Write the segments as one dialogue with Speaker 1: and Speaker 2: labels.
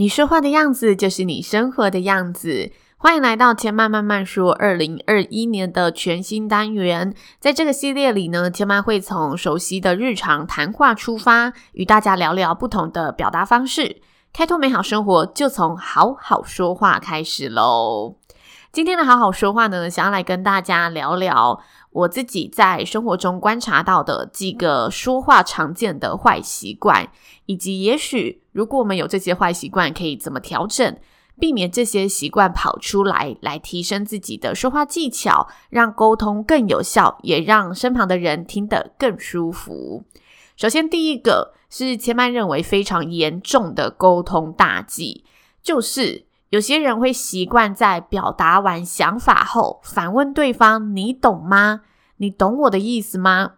Speaker 1: 你说话的样子就是你生活的样子。欢迎来到千嫚慢慢说，二零二一年的全新单元。在这个系列里呢，千嫚会从熟悉的日常谈话出发，与大家聊聊不同的表达方式，开拓美好生活，就从好好说话开始喽。今天的好好说话呢，想要来跟大家聊聊我自己在生活中观察到的几个说话常见的坏习惯，以及也许如果我们有这些坏习惯，可以怎么调整，避免这些习惯跑出来，来提升自己的说话技巧，让沟通更有效，也让身旁的人听得更舒服。首先，第一个是千曼认为非常严重的沟通大忌，就是。有些人会习惯在表达完想法后反问对方：“你懂吗？你懂我的意思吗？”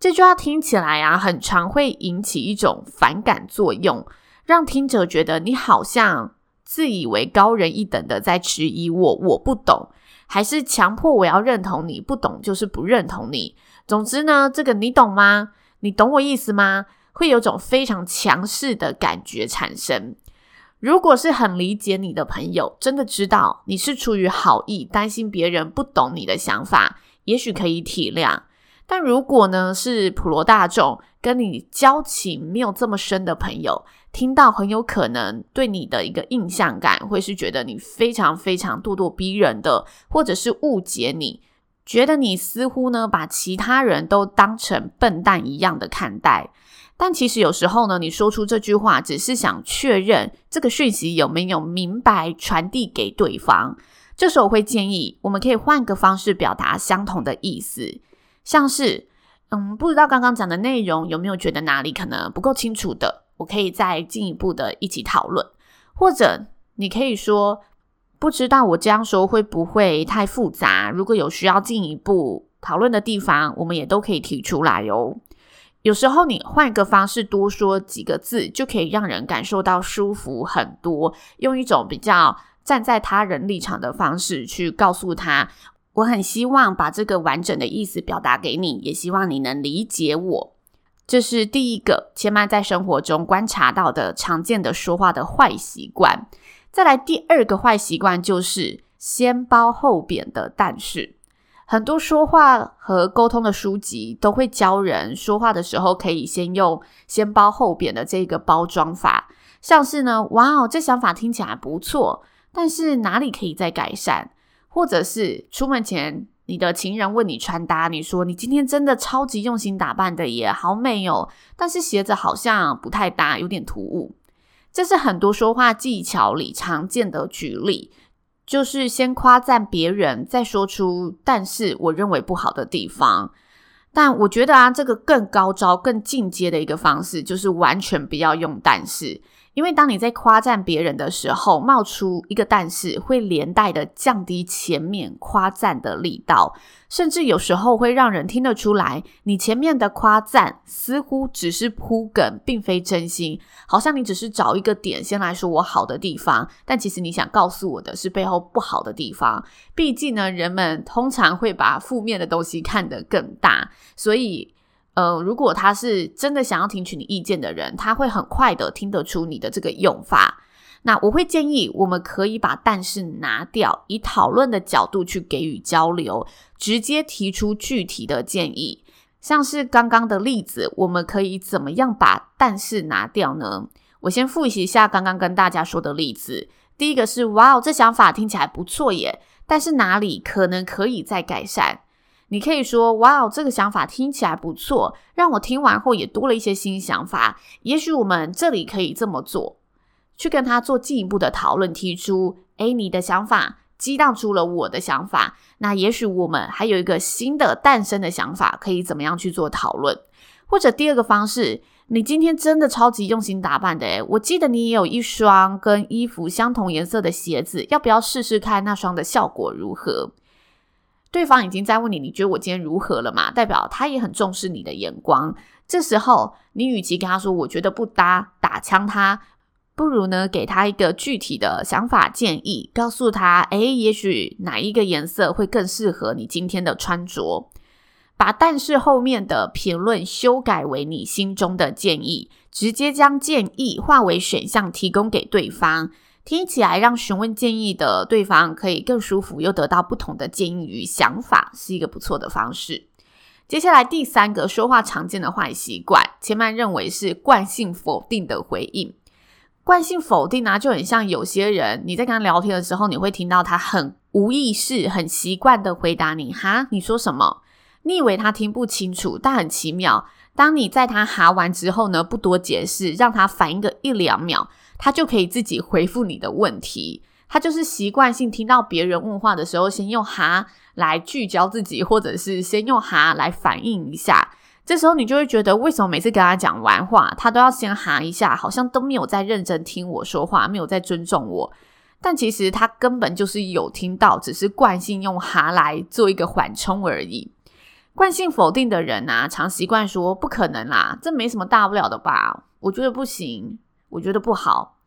Speaker 1: 这句话听起来啊，很常会引起一种反感作用，让听者觉得你好像自以为高人一等的在质疑我，我不懂，还是强迫我要认同你，不懂就是不认同你。总之呢，这个“你懂吗？你懂我意思吗？”会有种非常强势的感觉产生。如果是很理解你的朋友，真的知道你是出于好意，担心别人不懂你的想法，也许可以体谅。但如果呢，是普罗大众，跟你交情没有这么深的朋友，听到很有可能对你的一个印象感，会是觉得你非常非常咄咄逼人的，或者是误解你，觉得你似乎呢，把其他人都当成笨蛋一样的看待。但其实有时候呢，你说出这句话，只是想确认这个讯息有没有明白传递给对方。这时候我会建议，我们可以换个方式表达相同的意思，像是，嗯，不知道刚刚讲的内容有没有觉得哪里可能不够清楚的，我可以再进一步的一起讨论。或者你可以说，不知道我这样说会不会太复杂？如果有需要进一步讨论的地方，我们也都可以提出来哦。有时候你换一个方式多说几个字，就可以让人感受到舒服很多。用一种比较站在他人立场的方式去告诉他，我很希望把这个完整的意思表达给你，也希望你能理解我。这是第一个，千嫚在生活中观察到的常见的说话的坏习惯。再来第二个坏习惯就是先褒后贬的但是。很多说话和沟通的书籍都会教人说话的时候可以先用先褒后贬的这个包装法，像是呢，哇哦，这想法听起来不错，但是哪里可以再改善？或者是出门前你的情人问你穿搭，你说你今天真的超级用心打扮的耶，好美哦，但是鞋子好像不太搭，有点突兀。这是很多说话技巧里常见的举例。就是先夸赞别人，再说出但是我认为不好的地方。但我觉得啊，这个更高招、更进阶的一个方式，就是完全不要用但是。因为当你在夸赞别人的时候，冒出一个但是，会连带的降低前面夸赞的力道，甚至有时候会让人听得出来，你前面的夸赞似乎只是铺梗，并非真心，好像你只是找一个点先来说我好的地方，但其实你想告诉我的是背后不好的地方。毕竟呢，人们通常会把负面的东西看得更大，所以。呃，如果他是真的想要听取你意见的人，他会很快的听得出你的这个用法。那我会建议，我们可以把但是拿掉，以讨论的角度去给予交流，直接提出具体的建议。像是刚刚的例子，我们可以怎么样把但是拿掉呢？我先复习一下刚刚跟大家说的例子。第一个是，哇哦，这想法听起来不错耶，但是哪里可能可以再改善？你可以说：“哇哦，这个想法听起来不错，让我听完后也多了一些新想法。也许我们这里可以这么做，去跟他做进一步的讨论，提出：诶，你的想法激荡出了我的想法。那也许我们还有一个新的诞生的想法，可以怎么样去做讨论？或者第二个方式，你今天真的超级用心打扮的诶，我记得你也有一双跟衣服相同颜色的鞋子，要不要试试看那双的效果如何？对方已经在问你，你觉得我今天如何了嘛？代表他也很重视你的眼光。这时候，你与其跟他说“我觉得不搭”，打枪他，不如呢给他一个具体的想法建议，告诉他：诶，也许哪一个颜色会更适合你今天的穿着。把但是后面的评论修改为你心中的建议，直接将建议化为选项提供给对方。听起来让询问建议的对方可以更舒服，又得到不同的建议与想法，是一个不错的方式。接下来第三个说话常见的坏习惯，千曼认为是惯性否定的回应。惯性否定呢、就很像有些人你在跟他聊天的时候，你会听到他很无意识、很习惯的回答你：“哈，你说什么？”你以为他听不清楚，但很奇妙，当你在他哈完之后呢，不多解释，让他反应个一两秒。他就可以自己回复你的问题，他就是习惯性听到别人问话的时候，先用哈来聚焦自己，或者是先用哈来反应一下。这时候你就会觉得，为什么每次跟他讲完话，他都要先哈一下，好像都没有在认真听我说话，没有在尊重我。但其实他根本就是有听到，只是惯性用哈来做一个缓冲而已。惯性否定的人啊，常习惯说不可能啦，这没什么大不了的吧？我觉得不行。我觉得不好，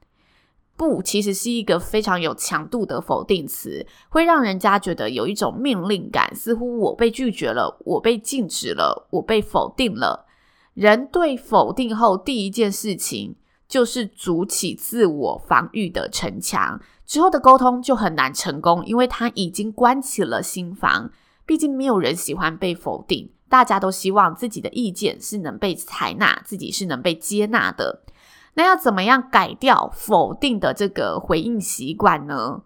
Speaker 1: 不，其实是一个非常有强度的否定词，会让人家觉得有一种命令感，似乎我被拒绝了，我被禁止了，我被否定了。人对否定后，第一件事情就是筑起自我防御的城墙，之后的沟通就很难成功，因为他已经关起了心房。毕竟没有人喜欢被否定，大家都希望自己的意见是能被采纳，自己是能被接纳的。那要怎么样改掉否定的这个回应习惯呢？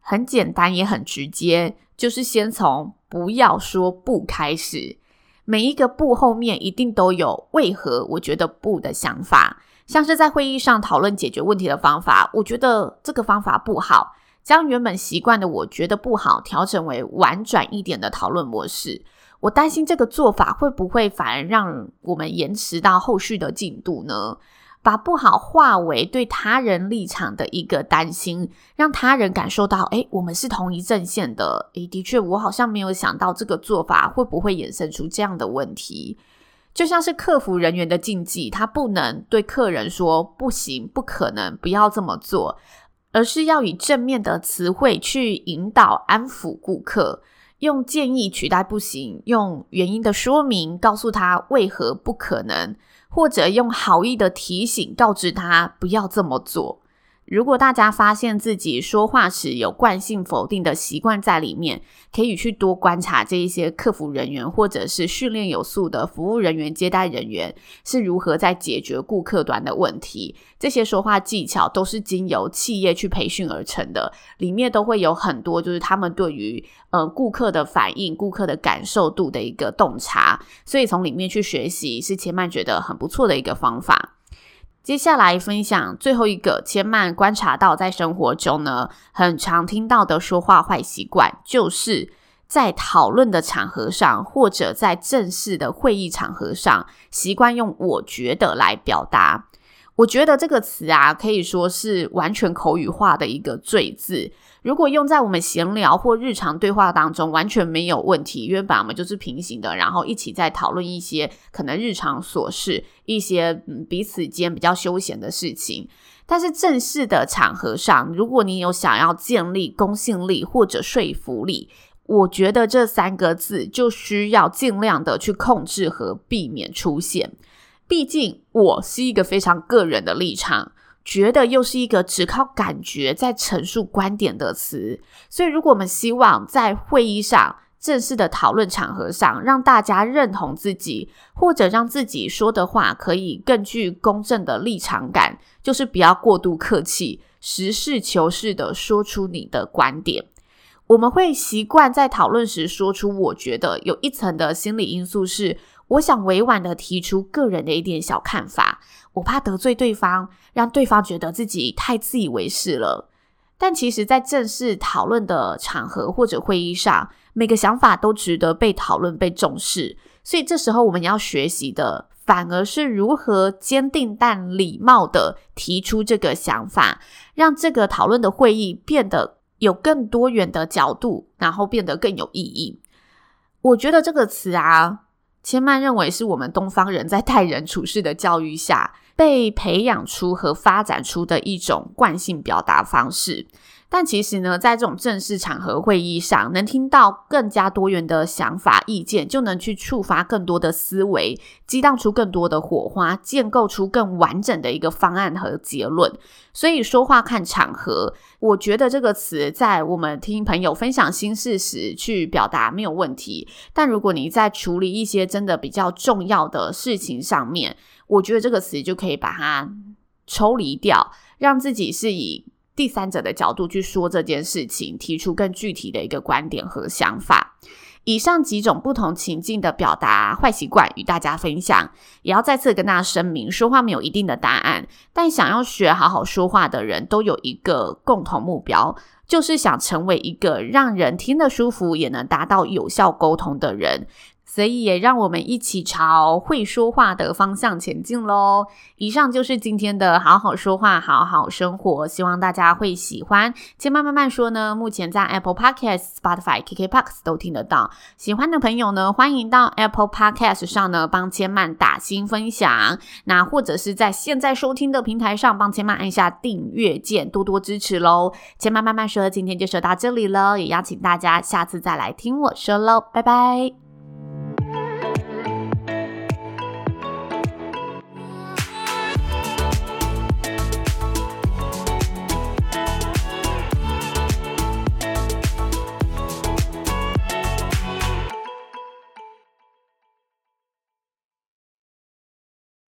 Speaker 1: 很简单，也很直接，就是先从不要说不开始。每一个不后面一定都有为何我觉得不的想法，像是在会议上讨论解决问题的方法，我觉得这个方法不好，将原本习惯的我觉得不好调整为婉转一点的讨论模式。我担心这个做法会不会反而让我们延迟到后续的进度呢？把不好化为对他人立场的一个担心，让他人感受到，诶，我们是同一阵线的。诶，的确，我好像没有想到这个做法会不会衍生出这样的问题。就像是客服人员的禁忌，他不能对客人说不行、不可能、不要这么做，而是要以正面的词汇去引导、安抚顾客，用建议取代不行，用原因的说明告诉他为何不可能。或者用好意的提醒告知他不要这么做。如果大家发现自己说话时有惯性否定的习惯在里面，可以去多观察这一些客服人员或者是训练有素的服务人员、接待人员是如何在解决顾客端的问题。这些说话技巧都是经由企业去培训而成的，里面都会有很多就是他们对于呃顾客的反应、顾客的感受度的一个洞察，所以从里面去学习是千曼觉得很不错的一个方法。接下来分享最后一个千曼观察到在生活中呢，很常听到的说话坏习惯，就是在讨论的场合上，或者在正式的会议场合上，习惯用“我觉得”来表达。我觉得这个词啊，可以说是完全口语化的一个罪字。如果用在我们闲聊或日常对话当中，完全没有问题，因为本来我们就是平行的，然后一起在讨论一些可能日常琐事，一些嗯彼此间比较休闲的事情。但是正式的场合上，如果你有想要建立公信力或者说服力，我觉得这三个字就需要尽量的去控制和避免出现。毕竟，我是一个非常个人的立场，觉得又是一个只靠感觉在陈述观点的词，所以如果我们希望在会议上、正式的讨论场合上，让大家认同自己，或者让自己说的话可以更具公正的立场感，就是不要过度客气，实事求是的说出你的观点。我们会习惯在讨论时说出“我觉得”，有一层的心理因素是。我想委婉的提出个人的一点小看法，我怕得罪对方，让对方觉得自己太自以为是了。但其实，在正式讨论的场合或者会议上，每个想法都值得被讨论、被重视。所以这时候我们要学习的，反而是如何坚定但礼貌地提出这个想法，让这个讨论的会议变得有更多元的角度，然后变得更有意义。我觉得这个词啊，千曼认为是我们东方人在待人处事的教育下被培养出和发展出的一种惯性表达方式。但其实呢，在这种正式场合会议上，能听到更加多元的想法意见，就能去触发更多的思维，激荡出更多的火花，建构出更完整的一个方案和结论。所以说话看场合，我觉得这个词在我们听朋友分享心事时去表达没有问题。但如果你在处理一些真的比较重要的事情上面，我觉得这个词就可以把它抽离掉，让自己是以。第三者的角度去说这件事情，提出更具体的一个观点和想法。以上几种不同情境的表达坏习惯与大家分享，也要再次跟大家声明：说话没有一定的答案，但想要学好好说话的人都有一个共同目标，就是想成为一个让人听得舒服，也能达到有效沟通的人。所以也让我们一起朝会说话的方向前进喽。以上就是今天的好好说话，好好生活，希望大家会喜欢。千曼慢慢说呢，目前在 Apple Podcast、Spotify、KKBOX 都听得到。喜欢的朋友呢，欢迎到 Apple Podcast 上呢帮千曼打新分享，那或者是在现在收听的平台上帮千曼按下订阅键，多多支持喽。千曼慢慢说，今天就说到这里了，也邀请大家下次再来听我说喽，拜拜。